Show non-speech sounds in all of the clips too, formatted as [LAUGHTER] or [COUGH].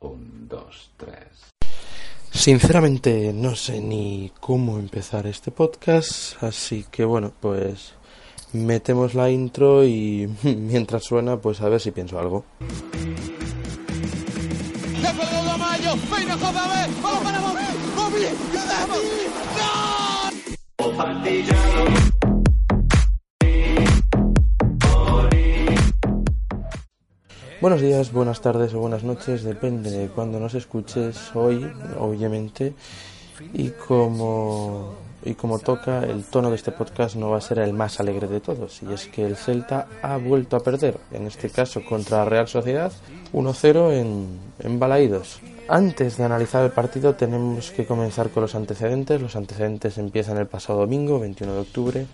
Un, dos, tres. Sinceramente no sé ni cómo empezar este podcast, así que bueno, pues metemos la intro y mientras suena, pues a ver si pienso algo. Buenos días, buenas tardes o buenas noches, depende de cuando nos escuches hoy, obviamente. Y como, y como toca, el tono de este podcast no va a ser el más alegre de todos. Y es que el Celta ha vuelto a perder, en este caso contra Real Sociedad, 1-0 en, en Balaídos. Antes de analizar el partido tenemos que comenzar con los antecedentes. Los antecedentes empiezan el pasado domingo, 21 de octubre,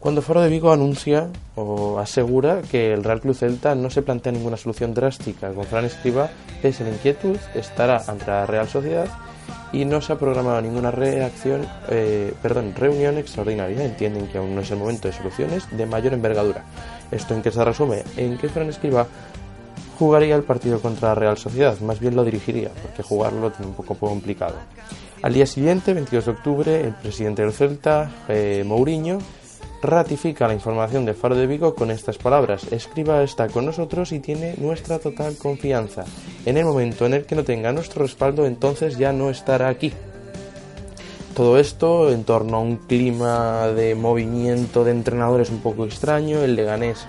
cuando Faro de Vigo anuncia o asegura que el Real Club Celta no se plantea ninguna solución drástica con Fran Escriba, pese a la inquietud, estará ante la Real Sociedad y no se ha programado ninguna reacción, eh, perdón, reunión extraordinaria. Entienden que aún no es el momento de soluciones de mayor envergadura. ¿Esto en qué se resume? En que Fran Escriba jugaría el partido contra la Real Sociedad, más bien lo dirigiría, porque jugarlo tiene un poco complicado. Al día siguiente, 22 de octubre, el presidente del Celta, eh, Mourinho, ratifica la información de Faro de Vigo con estas palabras. Escriba está con nosotros y tiene nuestra total confianza. En el momento en el que no tenga nuestro respaldo, entonces ya no estará aquí. Todo esto en torno a un clima de movimiento de entrenadores un poco extraño. El Leganés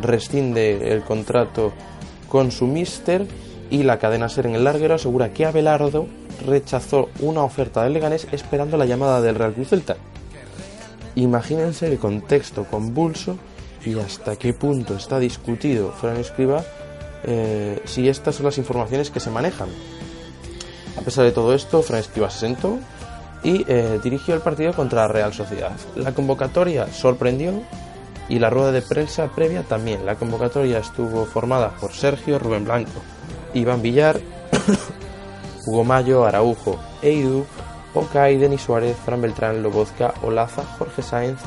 rescinde el contrato con su mister y la cadena Ser en el larguero asegura que Abelardo rechazó una oferta del Leganés esperando la llamada del Real Cruz Celta. Imagínense el contexto convulso y hasta qué punto está discutido Fran Escriba eh, si estas son las informaciones que se manejan. A pesar de todo esto, Fran Escriba se sentó y eh, dirigió el partido contra la Real Sociedad. La convocatoria sorprendió y la rueda de prensa previa también. La convocatoria estuvo formada por Sergio, Rubén Blanco, Iván Villar, [COUGHS] Hugo Mayo, Araujo, Eidu, Okai, Denis Suárez, Fran Beltrán, Lobozka, Olaza, Jorge Sáenz,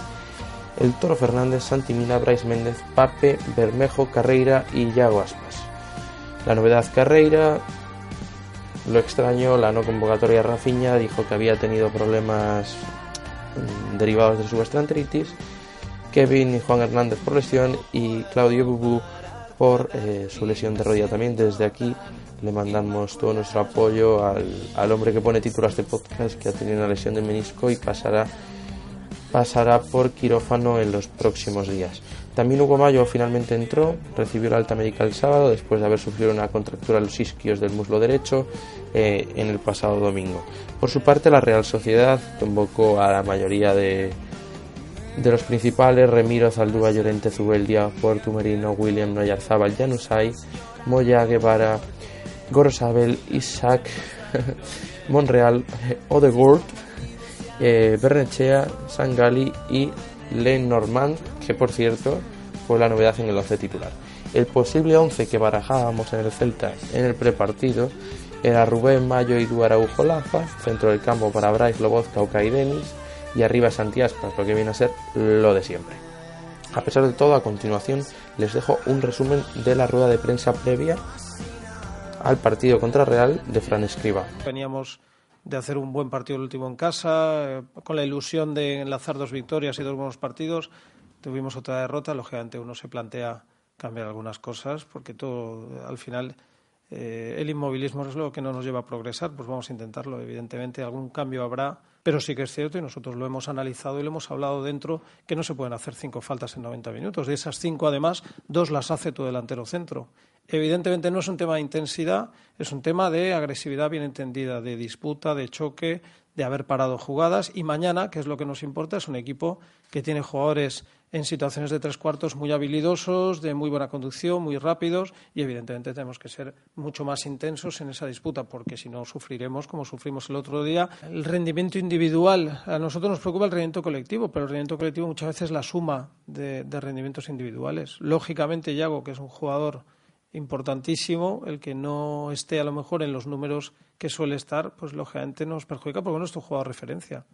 El Toro Fernández, Santimina, Bryce Méndez, Pape, Bermejo, Carreira y Yago Aspas. La novedad Carreira, lo extraño, la no convocatoria Rafiña dijo que había tenido problemas mm, derivados de su gastroenteritis, Kevin y Juan Hernández por lesión y Claudio Bubú por eh, su lesión de rodilla también. Desde aquí le mandamos todo nuestro apoyo al, al, hombre que pone título a este podcast, que ha tenido una lesión de menisco y pasará, pasará por quirófano en los próximos días. También Hugo Mayo finalmente entró, recibió la alta médica el sábado después de haber sufrido una contractura en los isquios del muslo derecho eh, en el pasado domingo. Por su parte, la Real Sociedad convocó a la mayoría de, de los principales, Remiro, Zaldúa, Llorente, Zubeldia, Portu Merino, William Noyarzábal, Janusay, Moya, Guevara, Gorosabel, Isaac, [LAUGHS] Monreal, [LAUGHS] Odegaard, eh, Bernechea, Sangali y Lenormand, que por cierto fue la novedad en el 11 titular. El posible 11 que barajábamos en el Celta en el prepartido era Rubén Mayo y Duaraujo Lafa, centro del campo para Bryce Lobozka o Kai Denis, y arriba Santiaspas, lo que viene a ser lo de siempre. A pesar de todo, a continuación les dejo un resumen de la rueda de prensa previa al partido contra Real de Fran Escriba. Veníamos de hacer un buen partido el último en casa, eh, con la ilusión de enlazar dos victorias y dos buenos partidos. Tuvimos otra derrota, lógicamente uno se plantea cambiar algunas cosas, porque todo al final eh, el inmovilismo es lo que no nos lleva a progresar, pues vamos a intentarlo, evidentemente algún cambio habrá, pero sí que es cierto y nosotros lo hemos analizado y lo hemos hablado dentro que no se pueden hacer cinco faltas en 90 minutos. De esas cinco, además, dos las hace tu delantero centro. Evidentemente no es un tema de intensidad, es un tema de agresividad bien entendida, de disputa, de choque, de haber parado jugadas y mañana, que es lo que nos importa, es un equipo que tiene jugadores en situaciones de tres cuartos muy habilidosos, de muy buena conducción, muy rápidos y evidentemente tenemos que ser mucho más intensos en esa disputa porque si no sufriremos como sufrimos el otro día. El rendimiento individual, a nosotros nos preocupa el rendimiento colectivo, pero el rendimiento colectivo muchas veces es la suma de, rendimientos individuales. Lógicamente, Yago, que es un jugador importantísimo, el que no esté a lo mejor en los números que suele estar, pues lógicamente nos perjudica porque no es tu jugador de referencia.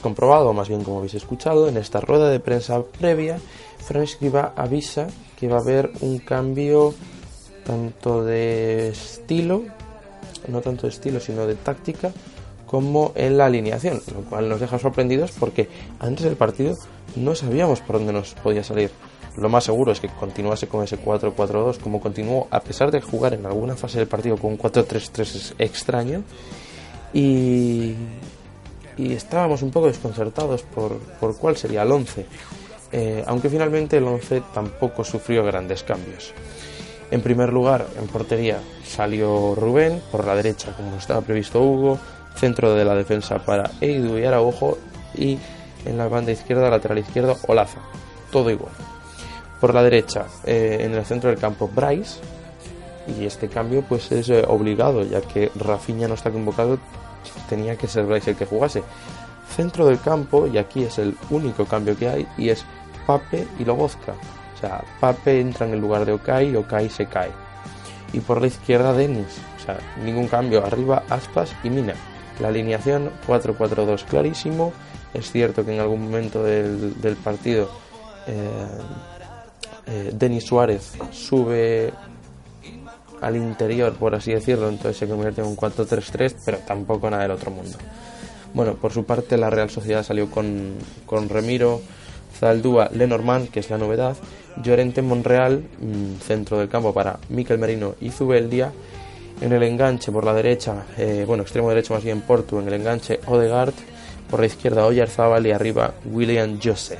Habéis comprobado, o más bien como habéis escuchado, en esta rueda de prensa previa, Fran Escriba avisa que va a haber un cambio tanto de estilo, no tanto de estilo, sino de táctica, como en la alineación, lo cual nos deja sorprendidos porque antes del partido no sabíamos por dónde nos podía salir. Lo más seguro es que continuase con ese 4-4-2 como continuó, a pesar de jugar en alguna fase del partido con un 4-3-3 extraño. Y, y estábamos un poco desconcertados por, por cuál sería el 11, eh, aunque finalmente el 11 tampoco sufrió grandes cambios. En primer lugar, en portería salió Rubén, por la derecha, como estaba previsto Hugo, centro de la defensa para Eidu y Araujo, y en la banda izquierda, lateral izquierdo, Olaza. Todo igual. Por la derecha, eh, en el centro del campo, Bryce, y este cambio pues es eh, obligado, ya que Rafinha no está convocado, tenía que ser Bryce el que jugase. Centro del campo, y aquí es el único cambio que hay, y es Pape y Lobozka. O sea, Pape entra en el lugar de Okai y Okai se cae. Y por la izquierda Denis. O sea, ningún cambio. Arriba Aspas y Mina. La alineación 4-4-2 clarísimo. Es cierto que en algún momento del, partido eh, eh, Denis Suárez sube al interior, por así decirlo, entonces se convierte en un 4-3-3, pero tampoco nada del otro mundo. Bueno, por su parte la Real Sociedad salió con, con Remiro, Zaldúa, Lenormand, que es la novedad, Llorente Monreal, mm, centro del campo para Miquel Merino y Zubeldia, en el enganche por la derecha, eh, bueno, extremo derecho más bien Portu, en el enganche Odegaard, por la izquierda Oyarzábal y arriba William Jose,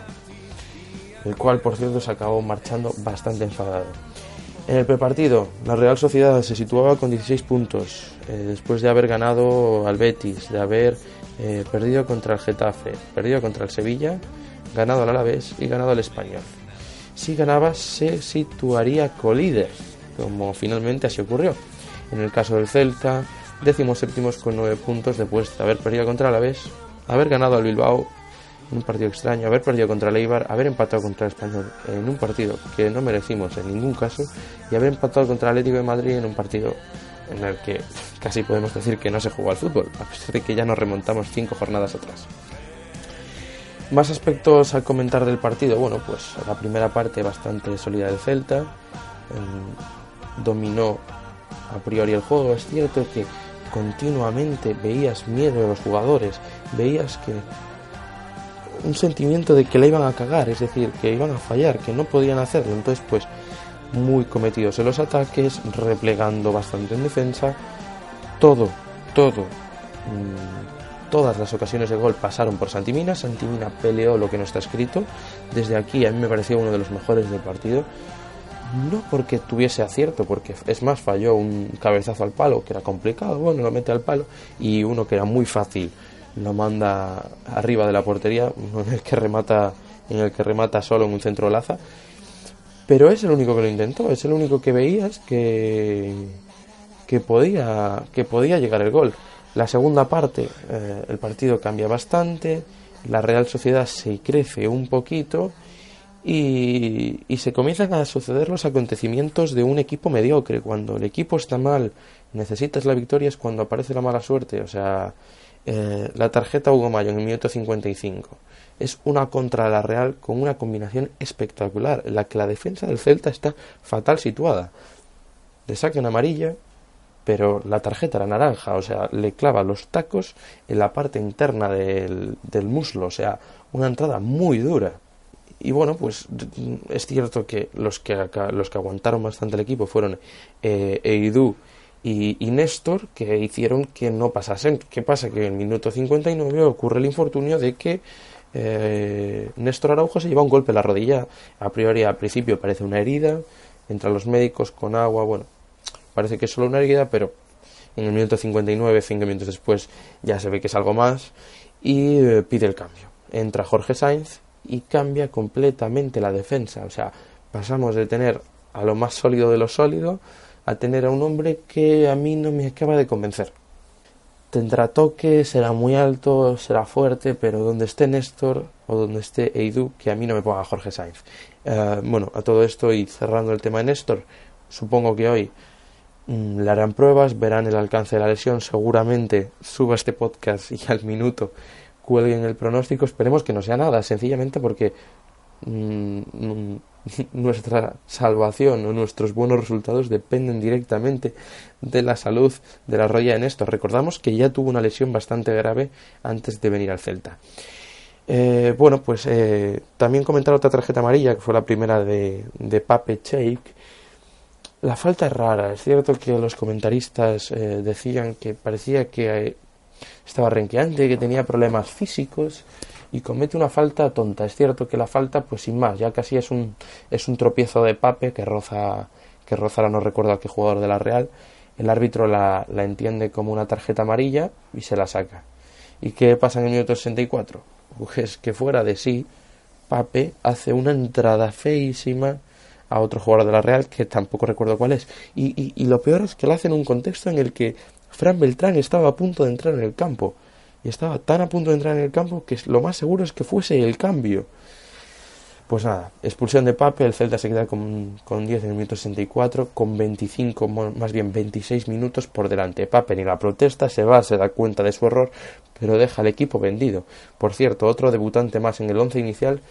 el cual por cierto se acabó marchando bastante enfadado. En el prepartido, la Real Sociedad se situaba con 16 puntos, eh, después de haber ganado al Betis, de haber eh, perdido contra el Getafe, perdido contra el Sevilla, ganado al Alavés y ganado al Español. Si ganaba, se situaría colíder, como finalmente así ocurrió. En el caso del Celta, décimos séptimos con 9 puntos después de haber perdido contra el Alavés, haber ganado al Bilbao en un partido extraño, haber perdido contra el haber empatado contra el Español en un partido que no merecimos en ningún caso y haber empatado contra el Atlético de Madrid en un partido en el que casi podemos decir que no se jugó al fútbol, a pesar de que ya nos remontamos cinco jornadas atrás. Más aspectos a comentar del partido. Bueno, pues la primera parte bastante sólida del Celta. Em, dominó a priori el juego. Es cierto que continuamente veías miedo de los jugadores. Veías que un sentimiento de que la iban a cagar, es decir, que iban a fallar, que no podían hacerlo. Entonces, pues muy cometidos en los ataques, replegando bastante en defensa. Todo, todo, mm, todas las ocasiones de gol pasaron por Santimina. Santimina peleó lo que no está escrito. Desde aquí a mí me pareció uno de los mejores del partido. No porque tuviese acierto, porque es más, falló un cabezazo al palo que era complicado, bueno, lo mete al palo, y uno que era muy fácil lo manda arriba de la portería, en [LAUGHS] el que remata, en el que remata solo en un centro laza pero es el único que lo intentó, es el único que veías que, que, podía, que podía llegar el gol. La segunda parte, eh, el partido cambia bastante, la Real Sociedad se crece un poquito y, y, se comienzan a suceder los acontecimientos de un equipo mediocre. Cuando el equipo está mal, necesitas la victoria, es cuando aparece la mala suerte. O sea, eh, la tarjeta Hugo Mayo en el minuto 55 es una contra la Real con una combinación espectacular, en la que la defensa del Celta está fatal situada. Le sacan amarilla, pero la tarjeta era naranja, o sea, le clava los tacos en la parte interna del, del muslo, o sea, una entrada muy dura. Y bueno, pues es cierto que los que, los que aguantaron bastante el equipo fueron eh, Eidu y, y, Néstor, que hicieron que no pasasen. ¿Qué pasa? Que en el minuto 59 ocurre el infortunio de que eh, Néstor Araujo se lleva un golpe en la rodilla. A priori, al principio parece una herida. Entra los médicos con agua. Bueno, parece que es solo una herida, pero en el minuto 59, cinco minutos después, ya se ve que es algo más. Y eh, pide el cambio. Entra Jorge Sainz y cambia completamente la defensa. O sea, pasamos de tener a lo más sólido de lo sólido a tener a un hombre que a mí no me acaba de convencer. Tendrá toque, será muy alto, será fuerte, pero donde esté Néstor o donde esté Eidu, que a mí no me ponga Jorge Sainz. Eh, bueno, a todo esto y cerrando el tema de Néstor, supongo que hoy mm, le harán pruebas, verán el alcance de la lesión, seguramente suba este podcast y al minuto cuelguen el pronóstico. Esperemos que no sea nada, sencillamente porque mm, [LAUGHS] nuestra salvación o nuestros buenos resultados dependen directamente de la salud de la Roya en esto. Recordamos que ya tuvo una lesión bastante grave antes de venir al Celta. Eh, bueno, pues eh, también comentar otra tarjeta amarilla, que fue la primera de, de Pape Cheik. La falta es rara. Es cierto que los comentaristas eh, decían que parecía que estaba renqueante, que tenía problemas físicos y comete una falta tonta. Es cierto que la falta, pues sin más, ya casi es un, es un tropiezo de Pape que roza, que roza, no recuerdo a qué jugador de la Real. El árbitro la, la entiende como una tarjeta amarilla y se la saca. ¿Y qué pasa en el minuto 64? Pues que fuera de sí, Pape hace una entrada feísima a otro jugador de la Real que tampoco recuerdo cuál es. Y, y, y, lo peor es que lo hace en un contexto en el que Fran Beltrán estaba a punto de entrar en el campo. Y estaba tan a punto de entrar en el campo que lo más seguro es que fuese el cambio. Pues nada, expulsión de Pape, el Celta se queda con, con 10 en el minuto 64, con 25, más bien 26 minutos por delante. Pape ni la protesta, se va, se da cuenta de su error, pero deja al equipo vendido. Por cierto, otro debutante más en el once inicial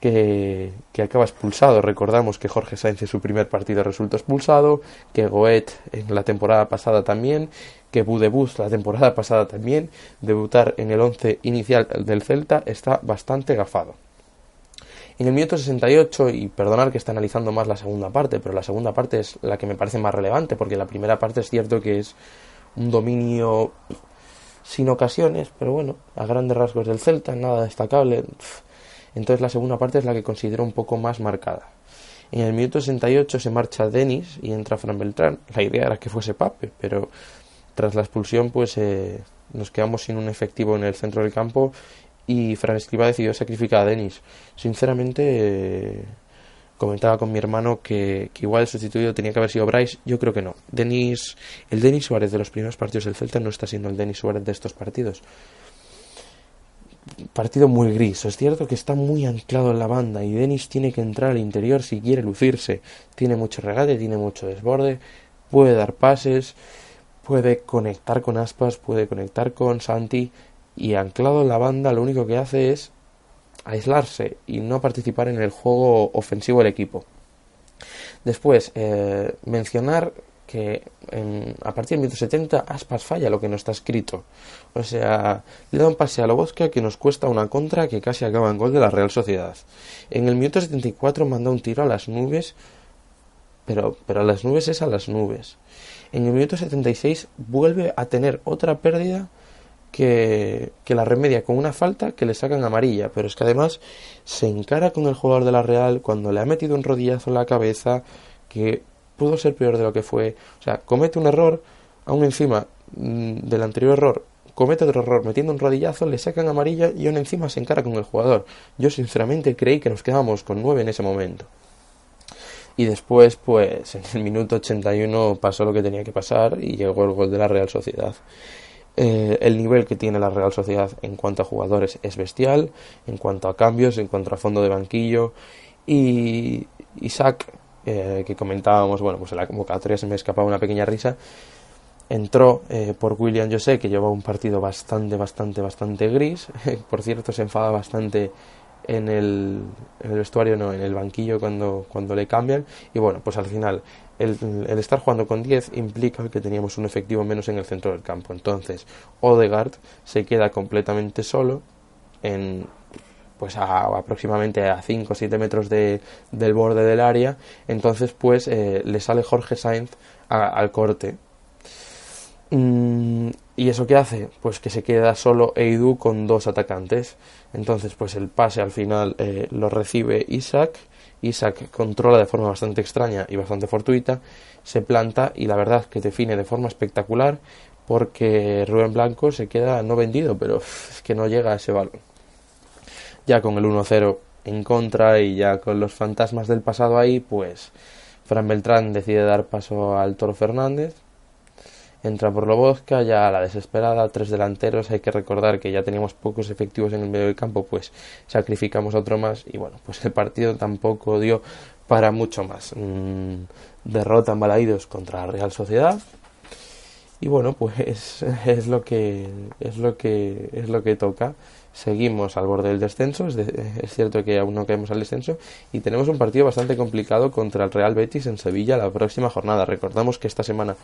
que, que, acaba expulsado. Recordamos que Jorge Sainz en su primer partido resultó expulsado, que Goet en la temporada pasada también, que Budebus la temporada pasada también. Debutar en el once inicial del Celta está bastante gafado. En el minuto 68, y perdonar que está analizando más la segunda parte, pero la segunda parte es la que me parece más relevante, porque la primera parte es cierto que es un dominio sin ocasiones, pero bueno, a grandes rasgos del Celta, nada destacable. Entonces la segunda parte es la que considero un poco más marcada. En el minuto 68 se marcha Denis y entra Fran Beltrán. La idea era que fuese Pape, pero tras la expulsión pues eh, nos quedamos sin un efectivo en el centro del campo y Fran Escriba decidió sacrificar a Denis. Sinceramente eh, comentaba con mi hermano que, que, igual el sustituido tenía que haber sido Bryce. Yo creo que no. Denis, el Denis Suárez de los primeros partidos del Celta no está siendo el Denis Suárez de estos partidos partido muy gris. Es cierto que está muy anclado en la banda y Denis tiene que entrar al interior si quiere lucirse. Tiene mucho regate, tiene mucho desborde, puede dar pases, puede conectar con Aspas, puede conectar con Santi y anclado en la banda lo único que hace es aislarse y no participar en el juego ofensivo del equipo. Después, eh, mencionar que en, a partir del minuto 70 Aspas falla lo que no está escrito. O sea, le da un pase a Lobosca que nos cuesta una contra que casi acaba en gol de la Real Sociedad. En el minuto 74 manda un tiro a las nubes, pero, pero a las nubes es a las nubes. En el minuto 76 vuelve a tener otra pérdida que, que la remedia con una falta que le sacan amarilla, pero es que además se encara con el jugador de la Real cuando le ha metido un rodillazo en la cabeza que pudo ser peor de lo que fue. O sea, comete un error, aún encima mm, del anterior error, comete otro error metiendo un rodillazo, le sacan amarilla y aún encima se encara con el jugador. Yo sinceramente creí que nos quedábamos con nueve en ese momento. Y después, pues, en el minuto 81 pasó lo que tenía que pasar y llegó el gol de la Real Sociedad. Eh, el nivel que tiene la Real Sociedad en cuanto a jugadores es bestial, en cuanto a cambios, en cuanto a fondo de banquillo. Y Isaac eh, que comentábamos, bueno, pues en la convocatoria se me escapaba una pequeña risa. Entró eh, por William José, que llevaba un partido bastante, bastante, bastante gris. [LAUGHS] por cierto, se enfada bastante en el, en el vestuario, no, en el banquillo cuando, cuando le cambian. Y bueno, pues al final el, el, estar jugando con 10 implica que teníamos un efectivo menos en el centro del campo. Entonces, Odegaard se queda completamente solo en pues a, aproximadamente a 5 o 7 metros de, del borde del área. Entonces, pues eh, le sale Jorge Sainz al corte. Mm, ¿Y eso qué hace? Pues que se queda solo Eidu con dos atacantes. Entonces, pues el pase al final eh, lo recibe Isaac Isaac controla de forma bastante extraña y bastante fortuita, se planta y la verdad que define de forma espectacular porque Rubén Blanco se queda no vendido, pero [LAUGHS] es que no llega a ese balón. Ya con el 1-0 en contra y ya con los fantasmas del pasado ahí, pues Fran Beltrán decide dar paso al Toro Fernández entra por Lobozka, ya a la desesperada, tres delanteros, hay que recordar que ya teníamos pocos efectivos en el medio del campo, pues sacrificamos otro más y bueno, pues el partido tampoco dio para mucho más. Mm, derrota en Balaídos contra Real Sociedad y bueno, pues [LAUGHS] es lo que es lo que es lo que toca. Seguimos al borde del descenso, es, cierto que aún no caemos al descenso y tenemos un partido bastante complicado contra el Real Betis en Sevilla la próxima jornada. Recordamos que esta semana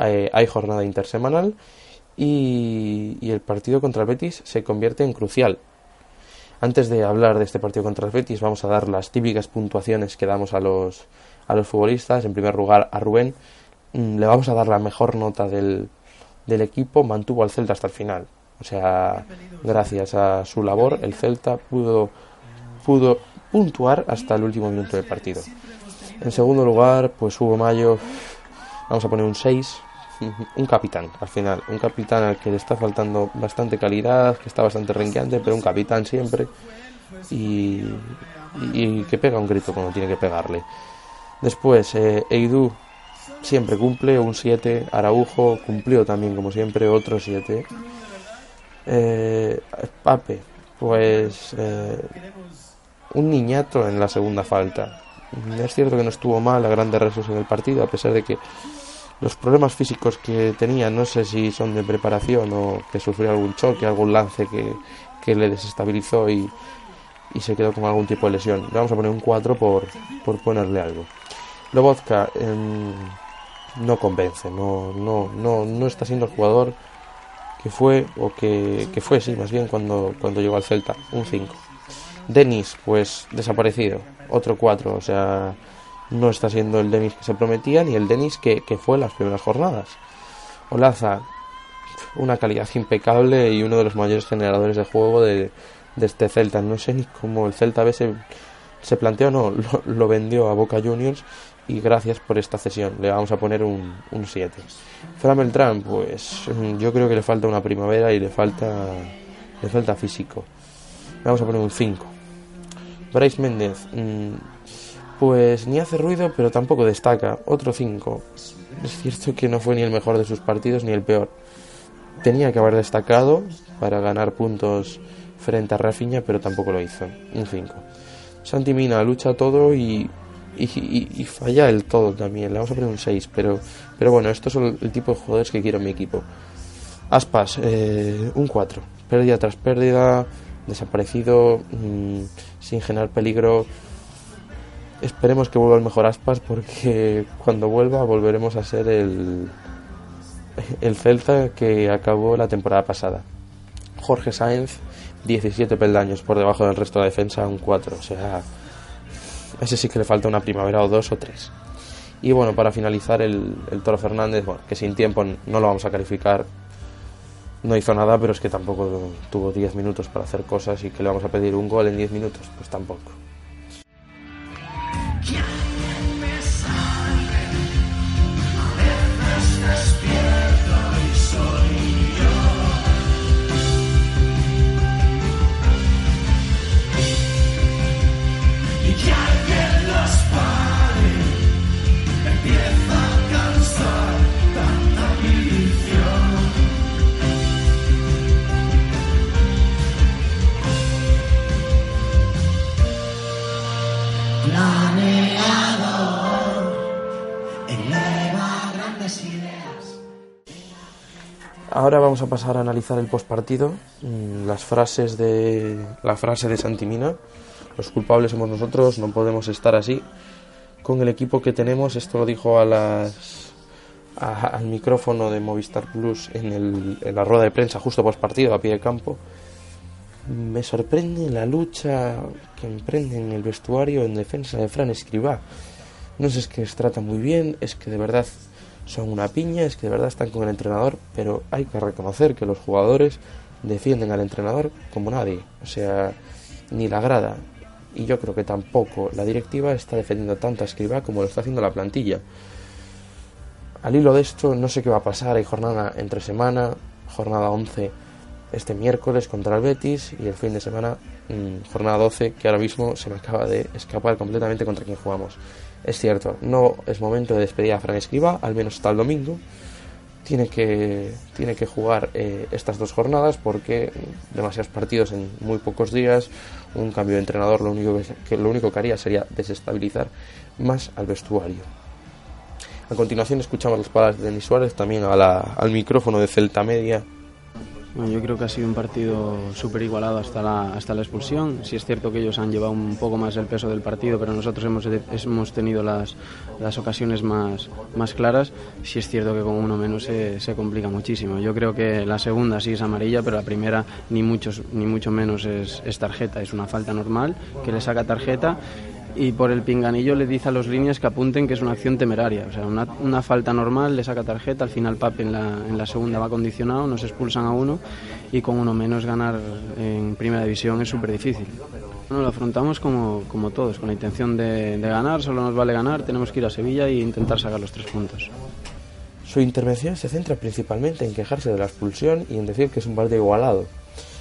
eh, hay jornada intersemanal y, el partido contra el Betis se convierte en crucial. Antes de hablar de este partido contra el Betis, vamos a dar las típicas puntuaciones que damos a los, a los futbolistas. En primer lugar, a Rubén mm, le vamos a dar la mejor nota del, del equipo, mantuvo al Celta hasta el final. O sea, gracias a su labor, el Celta pudo, pudo puntuar hasta el último minuto del partido. En segundo lugar, pues Hugo Mayo Vamos a poner un 6. Un capitán, al final. Un capitán al que le está faltando bastante calidad, que está bastante renqueante, pero un capitán siempre. Y, que pega un grito cuando tiene que pegarle. Después, eh, Eidu siempre cumple, un 7. Araujo cumplió también, como siempre, otro 7. Eh, Pape, pues eh, un niñato en la segunda falta. Es cierto que no estuvo mal a grandes rasgos en el partido, a pesar de que los problemas físicos que tenía, no sé si son de preparación o que sufrió algún choque, algún lance que, que le desestabilizó y, y, se quedó con algún tipo de lesión. Le vamos a poner un 4 por, por ponerle algo. Lobotka eh, no convence, no, no, no, no está siendo el jugador que fue, o que, que fue, sí, más bien cuando, cuando llegó al Celta, un 5. Denis, pues desaparecido, otro 4, o sea, no está siendo el Denis que se prometía ni el Denis que, fue en las primeras jornadas. Olaza, una calidad impecable y uno de los mayores generadores de juego de, este Celta. No sé ni cómo el Celta a se, se planteó no, [LAUGHS] lo, vendió a Boca Juniors y gracias por esta cesión. Le vamos a poner un 7. Fran pues yo creo que le falta una primavera y le falta, le falta físico. Le vamos a poner un 5. Bryce Méndez, mm, pues ni hace ruido, pero tampoco destaca. Otro 5. Es cierto que no fue ni el mejor de sus partidos ni el peor. Tenía que haber destacado para ganar puntos frente a Rafinha, pero tampoco lo hizo. Un 5. Santi Mina lucha todo y, y, falla el todo también. Le vamos a poner un 6, pero, pero bueno, estos son el tipo de jugadores que quiero en mi equipo. Aspas, eh, un 4. Pérdida tras pérdida, desaparecido, mm, sin generar peligro Esperemos que vuelva el mejor Aspas porque cuando vuelva volveremos a ser el, el Celta que acabó la temporada pasada. Jorge Sáenz, 17 peldaños por debajo del resto de la defensa, un 4. O sea, ese sí que le falta una primavera o dos o tres. Y bueno, para finalizar, el, el Toro Fernández, bueno, que sin tiempo no lo vamos a calificar. No hizo nada, pero es que tampoco tuvo 10 minutos para hacer cosas y que le vamos a pedir un gol en 10 minutos, pues tampoco. Ahora vamos a pasar a analizar el postpartido, mm, las frases de la frase de Santimina. Los culpables somos nosotros, no podemos estar así. Con el equipo que tenemos, esto lo dijo a las al micrófono de Movistar Plus en, el, en la rueda de prensa justo post partido a pie de campo. Me sorprende la lucha que emprenden en el vestuario en defensa de Fran Escribá. No sé, es que se trata muy bien, es que de verdad son una piña, es que de verdad están con el entrenador, pero hay que reconocer que los jugadores defienden al entrenador como nadie. O sea, ni la grada, y yo creo que tampoco la directiva está defendiendo tanto a Escribá como lo está haciendo la plantilla. Al hilo de esto, no sé qué va a pasar. Hay jornada entre semana, jornada 11 este miércoles contra el Betis y el fin de semana, mm, jornada 12, que ahora mismo se me acaba de escapar completamente contra quien jugamos. Es cierto, no es momento de despedir a Fran Escriba, al menos hasta el domingo. Tiene que, tiene que jugar eh, estas dos jornadas porque demasiados partidos en muy pocos días. Un cambio de entrenador lo único que, lo único que haría sería desestabilizar más al vestuario. A continuación escuchamos las palabras de Denis Suárez también al micrófono de Celta Media. Yo creo que ha sido un partido súper igualado hasta la, hasta la expulsión. Sí es cierto que ellos han llevado un poco más el peso del partido, pero nosotros hemos, hemos tenido las, las ocasiones más, más claras. Sí es cierto que con uno menos se, se, complica muchísimo. Yo creo que la segunda sí es amarilla, pero la primera ni, muchos, ni mucho menos es, es tarjeta. Es una falta normal que le saca tarjeta y por el pinganillo le dice a los líneas que apunten que es una acción temeraria. O sea, una, una falta normal, le saca tarjeta, al final Pape en la, en la, segunda va condicionado, nos expulsan a uno y con uno menos ganar en primera división es súper difícil. Bueno, lo afrontamos como, como todos, con la intención de, de ganar, solo nos vale ganar, tenemos que ir a Sevilla e intentar sacar los tres puntos. Su intervención se centra principalmente en quejarse de la expulsión y en decir que es un partido igualado.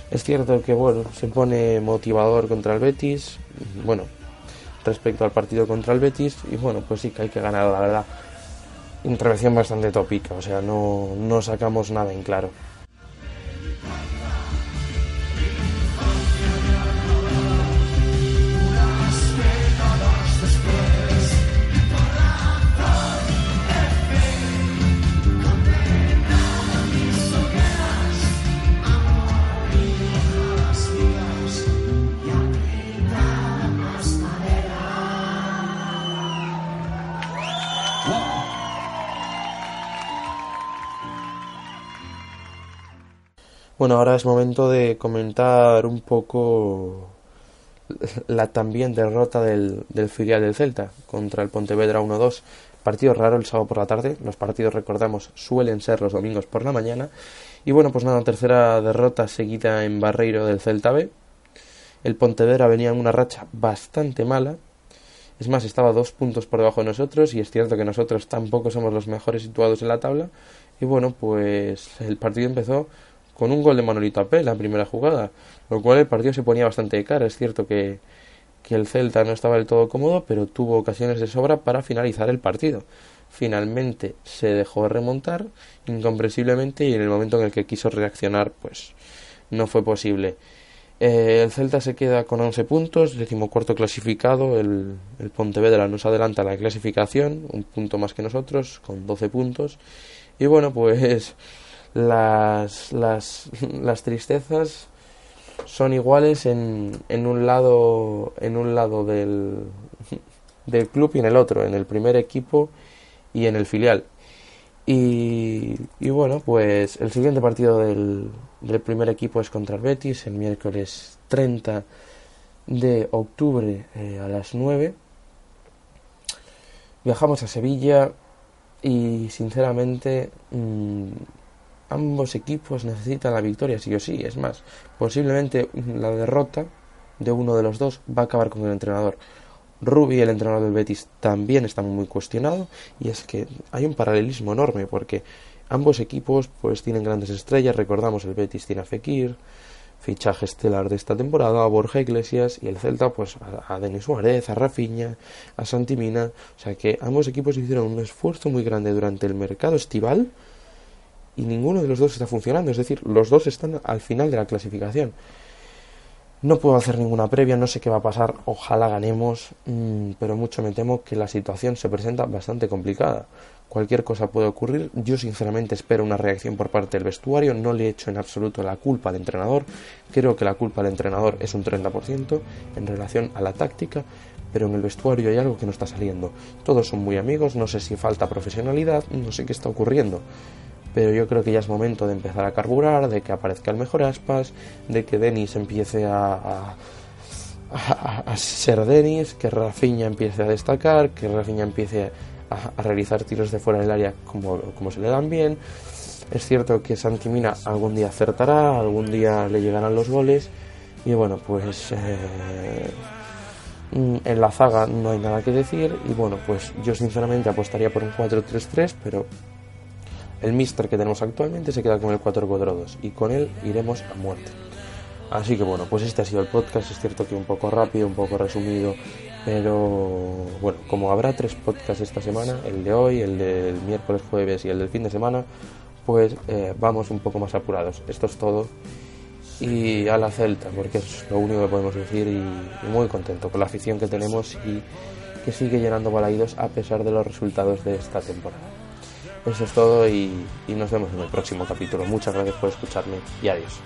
Es cierto que bueno, se pone motivador contra el Betis, bueno, respecto al partido contra el Betis y bueno, pues sí que hay que ganar, la verdad. Intervención bastante tópica, o sea, no, no sacamos nada en claro. Bueno, ahora es momento de comentar un poco la también derrota del, del filial del Celta contra el Pontevedra 1-2. Partido raro el sábado por la tarde. Los partidos, recordamos, suelen ser los domingos por la mañana. Y bueno, pues nada, tercera derrota seguida en Barreiro del Celta B. El Pontevedra venía en una racha bastante mala. Es más, estaba dos puntos por debajo de nosotros y es cierto que nosotros tampoco somos los mejores situados en la tabla. Y bueno, pues el partido empezó con un gol de Manolito Apé la primera jugada, lo cual el partido se ponía bastante de cara. Es cierto que, que el Celta no estaba del todo cómodo, pero tuvo ocasiones de sobra para finalizar el partido. Finalmente se dejó remontar incomprensiblemente y en el momento en el que quiso reaccionar, pues no fue posible. Eh, el Celta se queda con 11 puntos, decimocuarto clasificado. El, el Pontevedra nos adelanta la clasificación, un punto más que nosotros, con 12 puntos. Y bueno, pues las, las, las tristezas son iguales en, en un lado en un lado del, del club y en el otro, en el primer equipo y en el filial. Y, y bueno, pues el siguiente partido del, del primer equipo es contra el Betis, el miércoles 30 de octubre eh, a las 9. Viajamos a Sevilla y sinceramente mmm, ambos equipos necesitan la victoria, sí o sí. Es más, posiblemente la derrota de uno de los dos va a acabar con el entrenador. Rubi, el entrenador del Betis, también está muy cuestionado y es que hay un paralelismo enorme porque ambos equipos pues tienen grandes estrellas. Recordamos el Betis tiene a Fekir, fichaje estelar de esta temporada, a Borja Iglesias y el Celta pues a, Denis Suárez, a Rafinha, a Santimina. O sea que ambos equipos hicieron un esfuerzo muy grande durante el mercado estival y ninguno de los dos está funcionando, es decir, los dos están al final de la clasificación. No puedo hacer ninguna previa, no sé qué va a pasar, ojalá ganemos, mm, pero mucho me temo que la situación se presenta bastante complicada. Cualquier cosa puede ocurrir, yo sinceramente espero una reacción por parte del vestuario, no le echo en absoluto la culpa al entrenador, creo que la culpa al entrenador es un 30% en relación a la táctica, pero en el vestuario hay algo que no está saliendo. Todos son muy amigos, no sé si falta profesionalidad, no sé qué está ocurriendo pero yo creo que ya es momento de empezar a carburar, de que aparezca el mejor aspas, de que Denis empiece a, a, ser Denis, que Rafinha empiece a destacar, que Rafinha empiece a, realizar tiros de fuera del área como, como se le dan bien. Es cierto que Santimina algún día acertará, algún día le llegarán los goles y bueno, pues eh, en la zaga no hay nada que decir y bueno, pues yo sinceramente apostaría por un 4-3-3, pero el Mister que tenemos actualmente se queda con el 442 y con él iremos a muerte. Así que bueno, pues este ha sido el podcast. Es cierto que un poco rápido, un poco resumido, pero bueno, como habrá tres podcasts esta semana, el de hoy, el del miércoles, jueves y el del fin de semana, pues eh, vamos un poco más apurados. Esto es todo. Y a la Celta, porque es lo único que podemos decir y, muy contento con la afición que tenemos y que sigue llenando balaídos a pesar de los resultados de esta temporada. Eso es todo y, nos vemos en el próximo capítulo. Muchas gracias por escucharme y adiós.